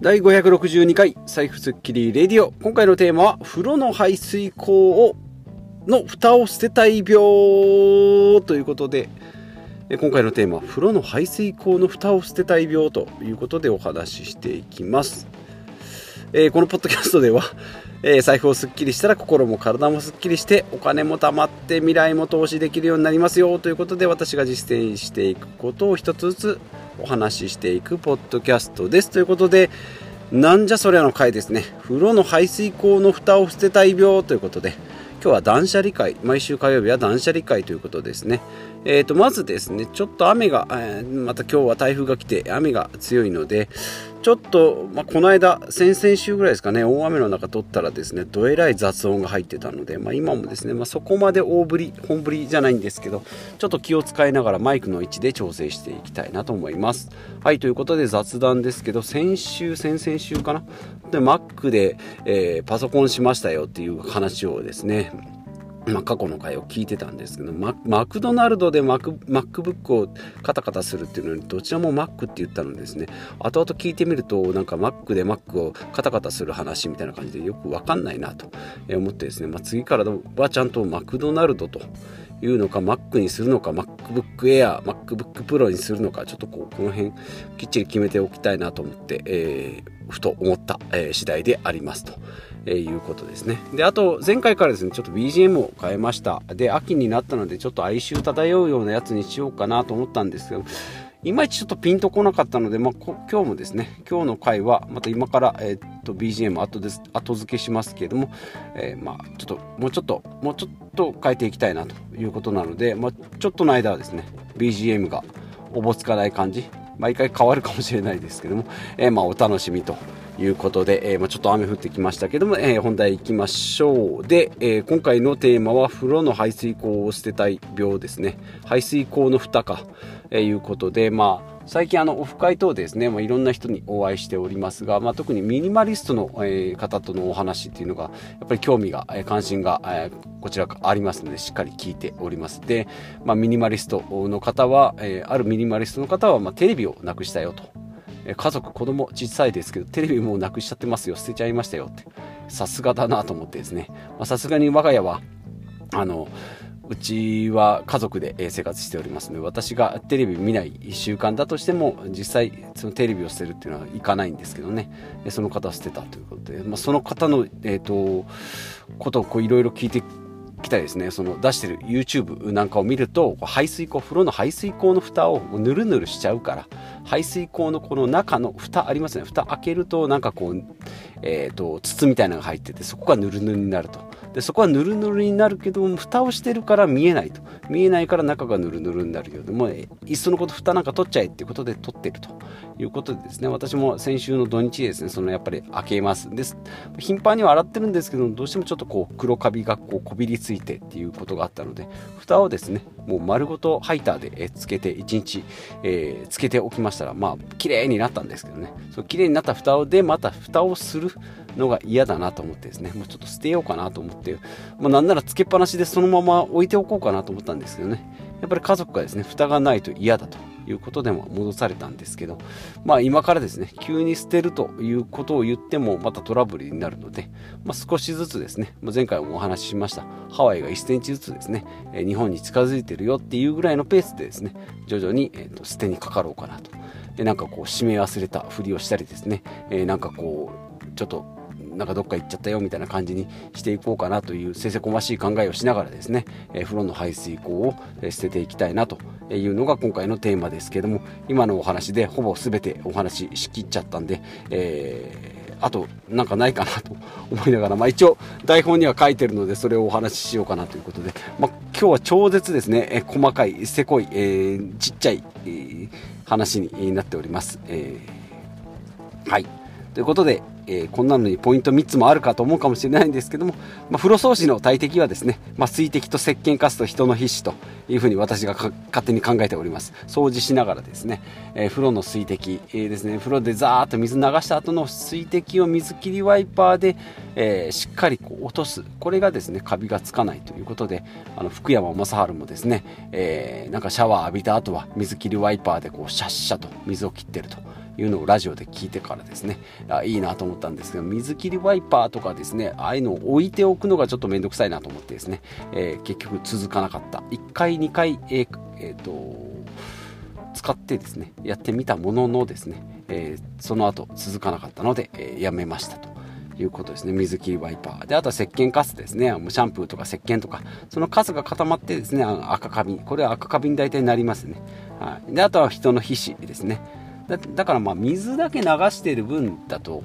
第562回財布スッキリレディオ。今回のテーマは風呂の排水口をの蓋を捨てたい病ということで。今回のテーマは風呂の排水口の蓋を捨てたい病ということでお話ししていきます、えー、このポッドキャストでは、えー、財布をすっきりしたら心も体もすっきりしてお金も貯まって未来も投資できるようになりますよということで私が実践していくことを一つずつお話ししていくポッドキャストですということでなんじゃそりゃの回ですね。風呂の排水口の蓋を捨てたい病ということで今日は断捨離会毎週火曜日は断捨離会ということですね。えー、とまずですねちょっと雨が、えー、また今日は台風が来て雨が強いのでちょっと、まあ、この間先々週ぐらいですかね大雨の中撮ったらですねどえらい雑音が入ってたので、まあ、今もですね、まあ、そこまで大振り本振りじゃないんですけどちょっと気を使いながらマイクの位置で調整していきたいなと思います。はいということで雑談ですけど先週先々週かな？で Mac で、えー、パソコンしましたよっていう話をですねまあ、過去の回を聞いてたんですけどママクドナルドでマク MacBook をカタカタするっていうのにどちらも Mac って言ったのですね。後々聞いてみるとなんか Mac で Mac をカタカタする話みたいな感じでよく分かんないなと思ってですね、まあ、次からはちゃんとマクドナルドというのか Mac にするのか MacBook Air MacBook Pro にするのかちょっとこうこの辺きっちり決めておきたいなと思って、えー、ふと思った、えー、次第でありますと。えー、いうことですね。で、あと、前回からですね、ちょっと BGM を変えました。で、秋になったので、ちょっと哀愁漂うようなやつにしようかなと思ったんですけど、いまいちちょっとピンとこなかったので、まあ、今日もですね、今日の回は、また今から、えー、っと、BGM 後です後付けしますけれども、えー、まあ、ちょっと、もうちょっと、もうちょっと変えていきたいなということなので、まあ、ちょっとの間はですね、BGM がおぼつかない感じ、毎回変わるかもしれないですけども、えー、まあ、お楽しみということで、えー、まあ、ちょっと雨降ってきましたけども、えー、本題いきましょう。で、えー、今回のテーマは風呂の排水口を捨てたい病ですね。排水口の蓋か、えいうことで、まあ、最近あのオフ会等ですね、まあ、いろんな人にお会いしておりますが、まあ、特にミニマリストの、え、方とのお話っていうのがやっぱり興味が、え、関心が、え、こちらありますのでしっかり聞いておりますで、まあ、ミニマリストの方は、えあるミニマリストの方は、まテレビをなくしたよと家族子供小さいですけどテレビもうなくしちゃってますよ。捨てちゃいましたよって。さすがだなと思ってですね。さすがに我が家はあのうちは家族で生活しておりますので私がテレビ見ない習慣だとしても実際そのテレビを捨てるっていうのはいかないんですけどね。その方は捨てたということで、まあ、その方の、えーと、ことをいろいろ聞いてきたですね。その出してる YouTube なんかを見ると排水口風呂の排水口の蓋をぬるぬるしちゃうから排水口のこの中の蓋ありますね。蓋開けるとなんかこう、えーと、筒みたいなのが入っててそこがぬるぬるになると。でそこはぬるぬるになるけども蓋をしてるから見えないと。見えないから中がぬるぬるになるようでもういっそのこと蓋なんか取っちゃえっていうことで取ってると。いうことでですね。私も先週の土日ですねそのやっぱり開けます。です頻繁には洗ってるんですけどどうしてもちょっとこう黒カビがこうこびりついてっていうことがあったので蓋をですねもう丸ごとハイターでつけて1日、えー、つけておきました。したらまあ綺麗になったんですけどね。そう綺麗になった蓋をでまた蓋をするのが嫌だなと思ってですね。もうちょっと捨てようかなと思って、まあ、なんならつけっぱなしでそのまま置いておこうかなと思ったんですけどね。やっぱり家族がですね蓋がないと嫌だと。いうことでも戻されたんですけど、まあ今からですね、急に捨てるということを言ってもまたトラブルになるので、まあ、少しずつですね、ま前回もお話ししました、ハワイが1センチずつですね、日本に近づいてるよっていうぐらいのペースでですね、徐々に、えー、と捨てにかかろうかなと。で、なんかこう、締め忘れたふりをしたりですね、えー、なんかこう、ちょっとなんかどっか行っちゃったよみたいな感じにしていこうかなというせせこましい考えをしながらですね、えー、風呂の排水口を捨てていきたいなというのが今回のテーマですけども今のお話でほぼ全てお話ししきっちゃったんで、えー、あとなんかないかなと思いながら、まあ、一応台本には書いてるのでそれをお話ししようかなということで、まあ、今日は超絶ですね、え細かいせこい、えー、ちっちゃい、えー、話になっております、えー、はい。ということで、えー、こんなのにポイント3つもあるかと思うかもしれないんですけども、まあ、風呂掃除の大敵はですね、まあ、水滴と石鹸カスと人の皮脂というふうに私が勝手に考えております。掃除しながらですね、えー、風呂の水滴、えー、ですね風呂でザーッと水流した後の水滴を水切りワイパーで、え、しっかりこう落とす。これがですねカビがつかないということであの福山雅治もですね、えなんかシャワー浴びた後は水切りワイパーでこうシャッシャと水を切ってると。いうのをラジオで聞いてからですね。あいいなと思ったんですけど水切りワイパーとかですねああいうのを置いておくのがちょっと面倒くさいなと思ってですね、えー、結局続かなかった。1回2回、えーえーと使ってですねやってみたもののですね、えー、その後続かなかったので、えー、やめましたと。いうことですね。水切りワイパー。であとは石鹸カスですね。シャンプーとか石鹸とか。そのカスが固まってですねあの赤カビ。これは赤カビに大体なりますね、はい、であとは人の皮脂ですね。だからまあ水だけ流してる分だと、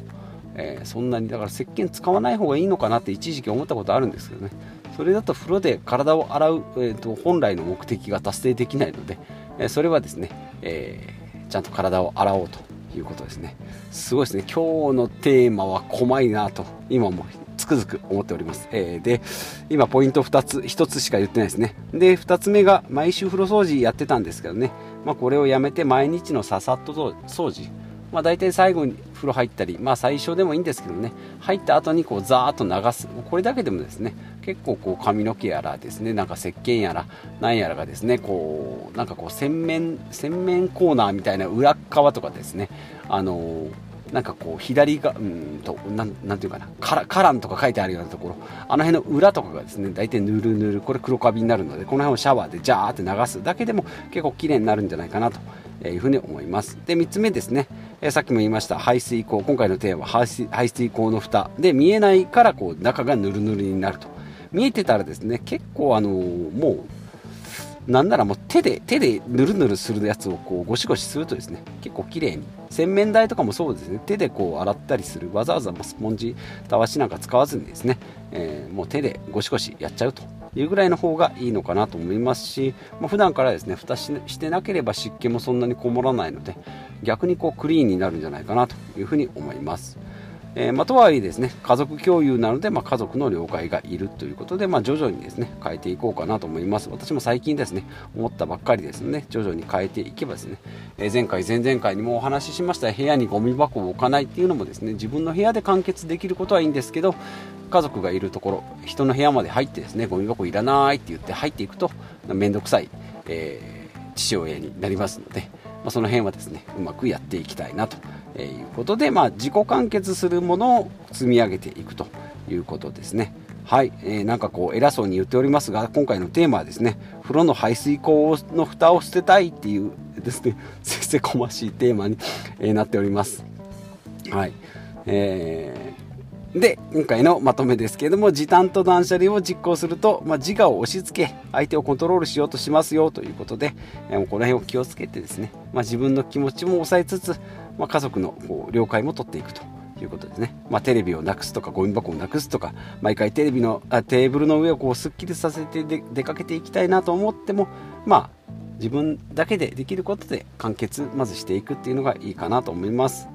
えー、そんなにだから石鹸使わない方がいいのかなって一時期思ったことあるんですけどね。それだと風呂で体を洗う、えーと本来の目的が達成できないので、えそれはですね、えー、ちゃんと体を洗おうということですね。すごいですね。今日のテーマは細いなと今もつくづく思っております、えー、で今ポイント2つ1つしか言ってないですね。で2つ目が毎週風呂掃除やってたんですけどね、まあ、これをやめて毎日のささっと掃除まあ、大体最後に風呂入ったり、まあ、最初でもいいんですけどね。入った後にこうザーッと流す。これだけでもですね結構こう髪の毛やらですねなんか石鹸やらなんやらがですねこうなんかこう洗面洗面コーナーみたいな裏側とかですねあのーなんかこう左がうんとなんなんていうかなカラカランとか書いてあるようなところ。あの辺の裏とかがですね大体ぬるぬるこれ黒カビになるのでこの辺をシャワーでジャーって流す。だけでも結構綺麗になるんじゃないかなというふうに思います。で3つ目ですね、えー、さっきも言いました排水口。今回のテーマは排水排水口の蓋。で見えないからこう中がぬるぬるになると。見えてたらですね結構あのー、もうなんならもう手で手でぬるぬるするやつをこうゴシゴシするとですね結構綺麗に。洗面台とかもそうですね。手でこう洗ったりする。わざわざスポンジたわしなんか使わずにですね、えー、もう手でゴシゴシやっちゃうというぐらいの方がいいのかなと思いますし、まあ、普段からですね蓋してなければ湿気もそんなにこもらないので逆にこうクリーンになるんじゃないかなというふうに思います。えー、まあ、とはいえですね家族共有なので、まあ、家族の了解がいるということで、まあ、徐々にですね変えていこうかなと思います。私も最近ですね思ったばっかりですので徐々に変えていけばですね、えー、前回前々回にもお話ししました部屋にゴミ箱を置かないっていうのもですね自分の部屋で完結できることはいいんですけど家族がいるところ人の部屋まで入ってですねゴミ箱いらないって言って入っていくと面倒くさい、えー、父親になりますので、まあ、その辺はですねうまくやっていきたいなということで、まあ、自己完結するものを積み上げていくということですね。はい、えー、なんかこう偉そうに言っておりますが今回のテーマはですね風呂の排水口の蓋を捨てたいっていうですね せせこましいテーマに、えー、なっております。はい、えー、で今回のまとめですけれども時短と断捨離を実行すると、まあ、自我を押し付け相手をコントロールしようとしますよということで、えー、この辺を気をつけてですね、まあ、自分の気持ちも抑えつつまあ、家族のこう了解も取っていくということですね、まあ、テレビをなくすとかゴミ箱をなくすとか毎回テレビのあテーブルの上をこうすっきりさせて出かけていきたいなと思ってもまあ自分だけでできることで完結まずしていくっていうのがいいかなと思います。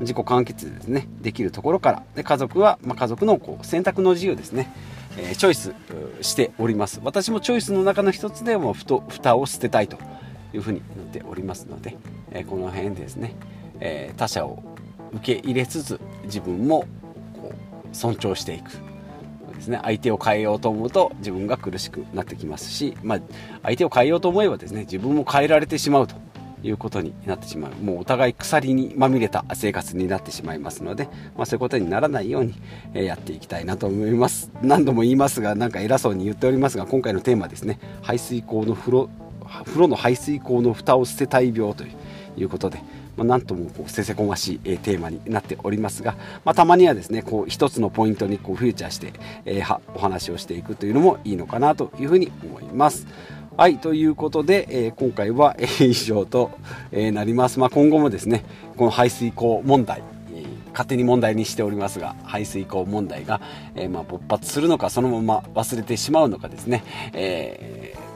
自己完結ですね。できるところから。で家族は、まあ、家族のこう選択の自由ですね、えー、チョイスしております。私もチョイスの中の一つでもふと蓋を捨てたいというふうになっておりますので、えー、この辺ですね。えー、他者を受け入れつつ自分もこう尊重していく。ですね。相手を変えようと思うと自分が苦しくなってきますし、まあ、相手を変えようと思えばですね自分も変えられてしまうと。いうことになってしまう。もうお互い鎖にまみれた生活になってしまいますので、まあ、そういうことにならないように、えやっていきたいなと思います。何度も言いますがなんか偉そうに言っておりますが今回のテーマですね。排水口の風呂風呂の排水口の蓋を捨てたい病ということでまあ、なんともこうせせこましい、え、テーマになっておりますが、まあ、たまにはですねこう一つのポイントにこうフューチャーして、えー、お話をしていくというのもいいのかなというふうに思います。はい、ということで、えー、今回は、えー、以上と、えー、なります。まあ、今後もですね、この排水口問題、え勝手に問題にしておりますが、排水口問題が、えまあ、勃発するのか、そのまま忘れてしまうのかですね、えー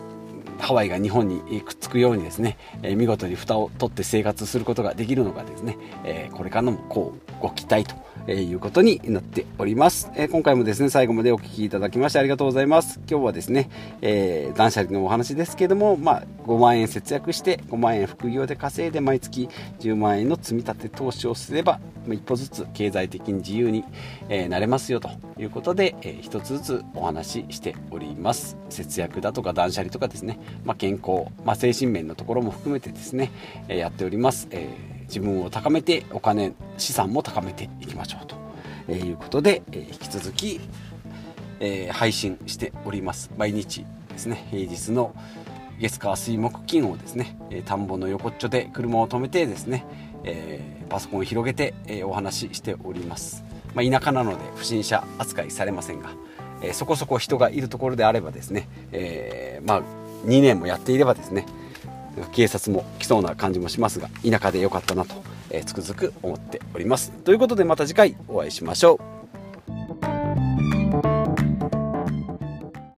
ハワイが日本にくっつくようにですね、え見事に蓋を取って生活することができるのかですね、えこれからのこうご期待とえー、いうことになっております、えー、今回もですね最後までお聴きいただきましてありがとうございます。今日はですね、えー、断捨離のお話ですけどもまあ5万円節約して5万円副業で稼いで毎月10万円の積み立て投資をすれば一歩ずつ経済的に自由に、えー、なれますよということで、えー、一つずつお話ししております。節約だとか断捨離とかですね、まあ、健康、まあ、精神面のところも含めてですね、えやっております、えー、自分を高めてお金資産も高めていきましょうと、えいうことで、え引き続き、え配信しております。毎日ですね平日の月火水木金をですねえ田んぼの横っちょで車を止めてですね、えー、パソコンを広げて、えー、お話ししております、まあ、田舎なので不審者扱いされませんが、え、そこそこ人がいるところであればですね、えまあ、2年もやっていればですね警察も来そうな感じもしますが田舎で良かったなと、えつくづく思っております。ということでまた次回お会いしましょう。